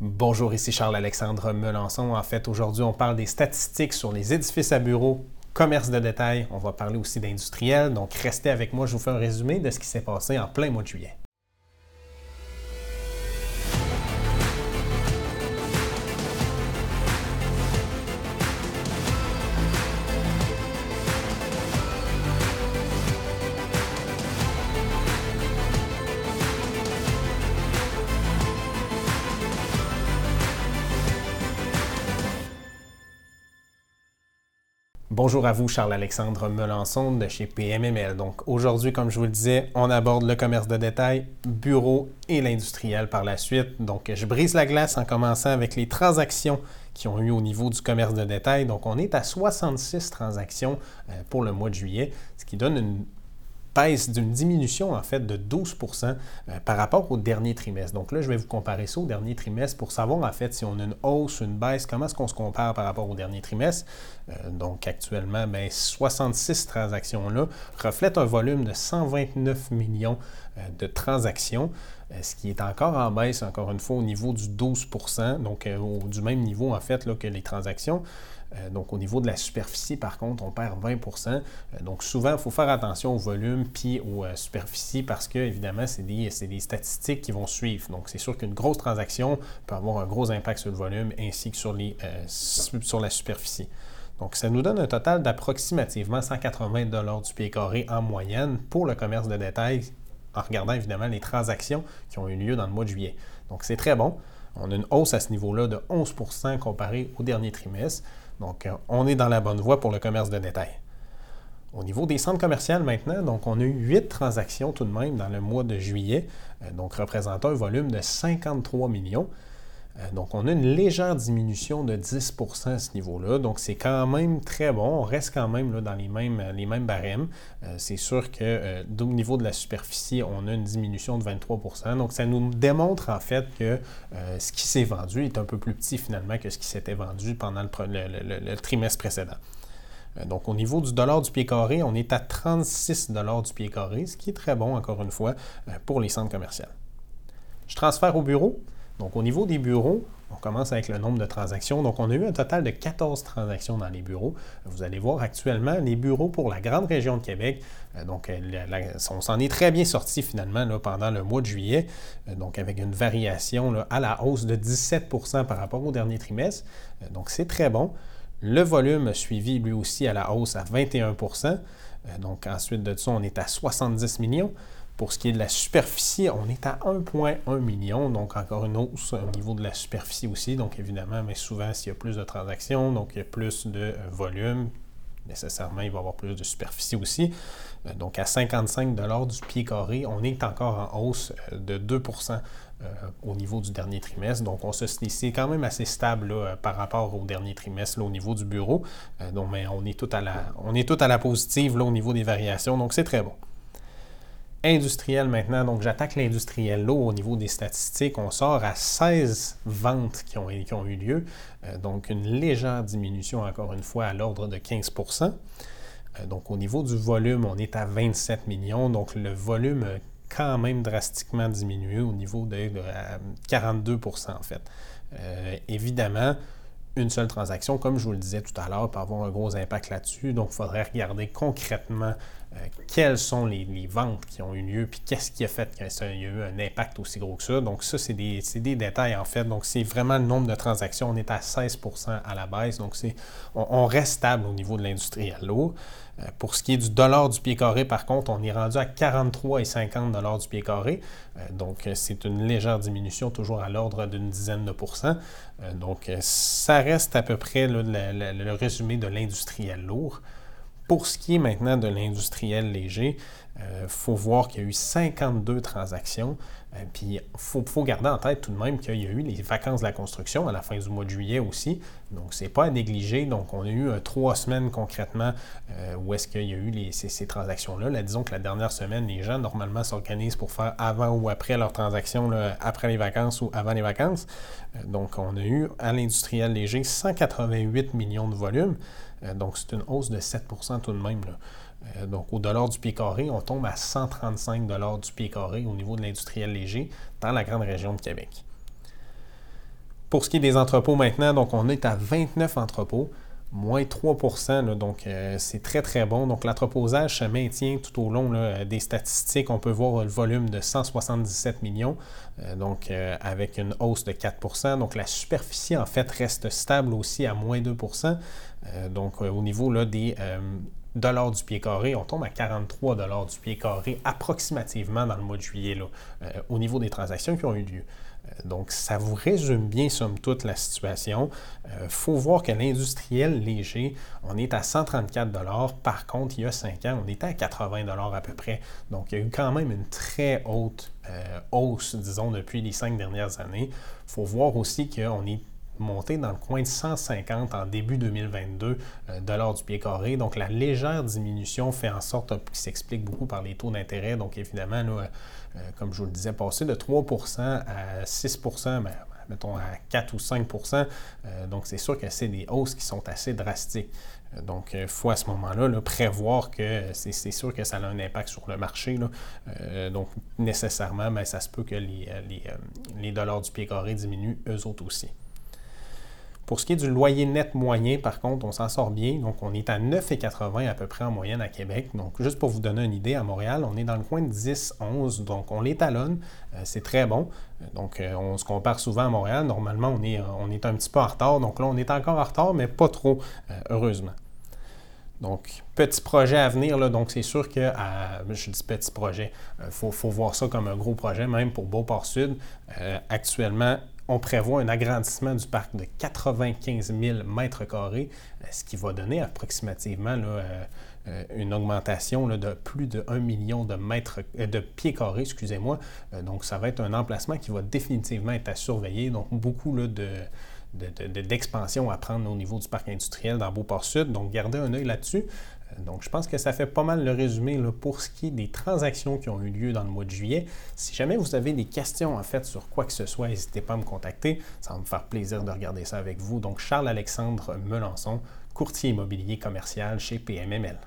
Bonjour, ici Charles-Alexandre Melançon. En fait, aujourd'hui, on parle des statistiques sur les édifices à bureaux, commerce de détail. On va parler aussi d'industriel. Donc, restez avec moi, je vous fais un résumé de ce qui s'est passé en plein mois de juillet. Bonjour à vous, Charles-Alexandre Melançon de chez PMML. Donc aujourd'hui, comme je vous le disais, on aborde le commerce de détail, bureau et l'industriel par la suite. Donc je brise la glace en commençant avec les transactions qui ont eu au niveau du commerce de détail. Donc on est à 66 transactions euh, pour le mois de juillet, ce qui donne une d'une diminution en fait de 12% euh, par rapport au dernier trimestre. Donc là, je vais vous comparer ça au dernier trimestre pour savoir en fait si on a une hausse, une baisse, comment est-ce qu'on se compare par rapport au dernier trimestre. Euh, donc actuellement, ben, 66 transactions-là reflètent un volume de 129 millions euh, de transactions, ce qui est encore en baisse, encore une fois, au niveau du 12% donc du même niveau en fait là, que les transactions. Euh, donc, au niveau de la superficie, par contre, on perd 20% euh, Donc, souvent, il faut faire attention au volume puis aux euh, superficies parce que, évidemment, c'est des, des, statistiques qui vont suivre. Donc, c'est sûr qu'une grosse transaction peut avoir un gros impact sur le volume ainsi que sur, les, sur la superficie. Donc, ça nous donne un total d'approximativement 180 du pied carré en moyenne pour le commerce de détail, en regardant évidemment les transactions qui ont eu lieu dans le mois de juillet. Donc, c'est très bon. On a une hausse à ce niveau-là de 11% comparé au dernier trimestre. Donc, euh, on est dans la bonne voie pour le commerce de détail. Au niveau des centres commerciaux maintenant, donc on a eu 8 transactions tout de même dans le mois de juillet, euh, donc représentant un volume de 53 millions. Euh, donc, on a une légère diminution de 10% à ce niveau-là. Donc, c'est quand même très bon. On reste quand même dans les mêmes, barèmes. Euh, c'est sûr que euh, au niveau de la superficie, on a une diminution de 23% Donc, ça nous démontre en fait que ce qui s'est vendu est un peu plus petit finalement que ce qui s'était vendu pendant le, trimestre précédent. Donc, au niveau du dollar du pied carré, on est à 36 dollars du pied carré, ce qui est très bon, encore une fois, pour les centres commerciaux. Je transfère au bureau. Donc, au niveau des bureaux, on commence avec le nombre de transactions. Donc, on a eu un total de 14 transactions dans les bureaux. Vous allez voir actuellement les bureaux pour la grande région de Québec. Euh, donc, euh, on s'en est très bien sorti finalement pendant le mois de juillet. Euh, donc, avec une variation à la hausse de 17% par rapport au dernier trimestre. Donc, c'est très bon. Le volume suivi lui aussi à la hausse à 21% Donc, ensuite de ça, on est à 70 millions. Pour ce qui est de la superficie, on est à 1,1 million, donc encore une hausse au niveau de la superficie aussi. Donc évidemment, mais souvent, s'il y a plus de transactions, donc il y a plus de euh, volume, nécessairement, il va y avoir plus de superficie aussi. Euh, donc à 55 du pied carré, on est encore en hausse euh, de 2% au niveau du dernier trimestre. Donc, on se c'est quand même assez stable par rapport au dernier trimestre au niveau du bureau. donc, mais on est tout à la, positive au niveau des variations. Donc, c'est très bon industriel maintenant. Donc, j'attaque l'industriel là au niveau des statistiques. On sort à 16 ventes qui ont, eu lieu. Euh, donc, une légère diminution, encore une fois, à l'ordre de 15% euh, Donc, au niveau du volume, on est à 27 millions. Donc, le volume a quand même drastiquement diminué au niveau de, 42% en fait. Euh, évidemment, une seule transaction, comme je vous le disais tout à l'heure, peut avoir un gros impact là-dessus. Donc, il faudrait regarder concrètement quelles sont les, ventes qui ont eu lieu, puis qu'est-ce qui a fait qu'il y a eu un impact aussi gros que ça? Donc, ça, c'est des, détails en fait. Donc, c'est vraiment le nombre de transactions. On est à 16% à la baisse. Donc, on, reste stable au niveau de l'industriel lourd. Euh, pour ce qui est du dollar du pied carré, par contre, on est rendu à 43,50 dollars du pied carré. Euh, donc, euh, c'est une légère diminution, toujours à l'ordre d'une dizaine de pourcents. donc, ça reste à peu près le, résumé de l'industriel lourd. Pour ce qui est maintenant de l'industriel léger, il faut voir qu'il y a eu 52 transactions. Euh, puis il faut, garder en tête tout de même qu'il y a eu les vacances de la construction à la fin du mois de juillet aussi. Donc, c'est pas à négliger. Donc, on a eu euh, trois semaines concrètement euh, où est-ce qu'il y a eu ces, transactions-là. Là, disons que la dernière semaine, les gens normalement s'organisent pour faire avant ou après leurs transactions, après les vacances ou avant les vacances. donc, on a eu à l'industriel léger 188 millions de volume. Donc, c'est une hausse de 7% tout de même. Là. Euh, donc, au dollar du pied carré, on tombe à 135 dollars du pied carré au niveau de l'industriel léger dans la grande région de Québec. Pour ce qui est des entrepôts maintenant, donc on est à 29 entrepôts moins 3% donc euh, c'est très très bon. Donc l'entreposage se maintient tout au long des statistiques. On peut voir le volume de 177 millions, euh, donc euh, avec une hausse de 4% Donc la superficie en fait reste stable aussi à moins 2 donc au niveau là, des dollars du pied carré, on tombe à 43 dollars du pied carré approximativement dans le mois de juillet là, au niveau des transactions qui ont eu lieu. Donc, ça vous résume bien, somme toute, la situation. Il euh, faut voir que l'industriel léger, on est à 134 Par contre, il y a 5 ans, on était à 80 à peu près. Donc, il y a eu quand même une très haute euh, hausse, disons, depuis les cinq dernières années. Il faut voir aussi qu'on est monté dans le coin de 150 en début 2022 euh, dollars du pied carré. Donc la légère diminution fait en sorte, qui s'explique beaucoup par les taux d'intérêt. Donc évidemment, là, euh, comme je vous le disais, passer de 3 à 6 ben, mettons à 4 ou 5 euh, Donc, c'est sûr que c'est des hausses qui sont assez drastiques. Euh, donc, il faut à ce moment-là prévoir que c'est sûr que ça a un impact sur le marché. donc, nécessairement, ben, ça se peut que les, les dollars du pied carré diminuent eux autres aussi. Pour ce qui est du loyer net moyen, par contre, on s'en sort bien. Donc, on est à 9,80 à peu près en moyenne à Québec. Donc, juste pour vous donner une idée, à Montréal, on est dans le coin de 10, 11. Donc, on l'étalonne. Euh, c'est très bon. Donc, euh, on se compare souvent à Montréal. Normalement, on est, un petit peu en retard. Donc, là, on est encore en retard, mais pas trop, euh, heureusement. Donc, petit projet à venir, là, donc c'est sûr que, je dis petit projet, il faut, voir ça comme un gros projet, même pour Beauport-Sud. actuellement, on prévoit un agrandissement du parc de 95 000 mètres carrés, euh, ce qui va donner approximativement euh, euh, une augmentation de plus de 1 million de, mètres, de pieds carrés. Excusez-moi. donc, ça va être un emplacement qui va définitivement être à surveiller. Donc, beaucoup de, d'expansion à prendre au niveau du parc industriel dans Beauport-Sud. Donc, gardez un œil là-dessus. Donc, je pense que ça fait pas mal le résumé pour ce qui est des transactions qui ont eu lieu dans le mois de juillet. Si jamais vous avez des questions en fait sur quoi que ce soit, n'hésitez pas à me contacter. Ça va me faire plaisir de regarder ça avec vous. Donc, Charles-Alexandre Melançon, courtier immobilier commercial chez PMML.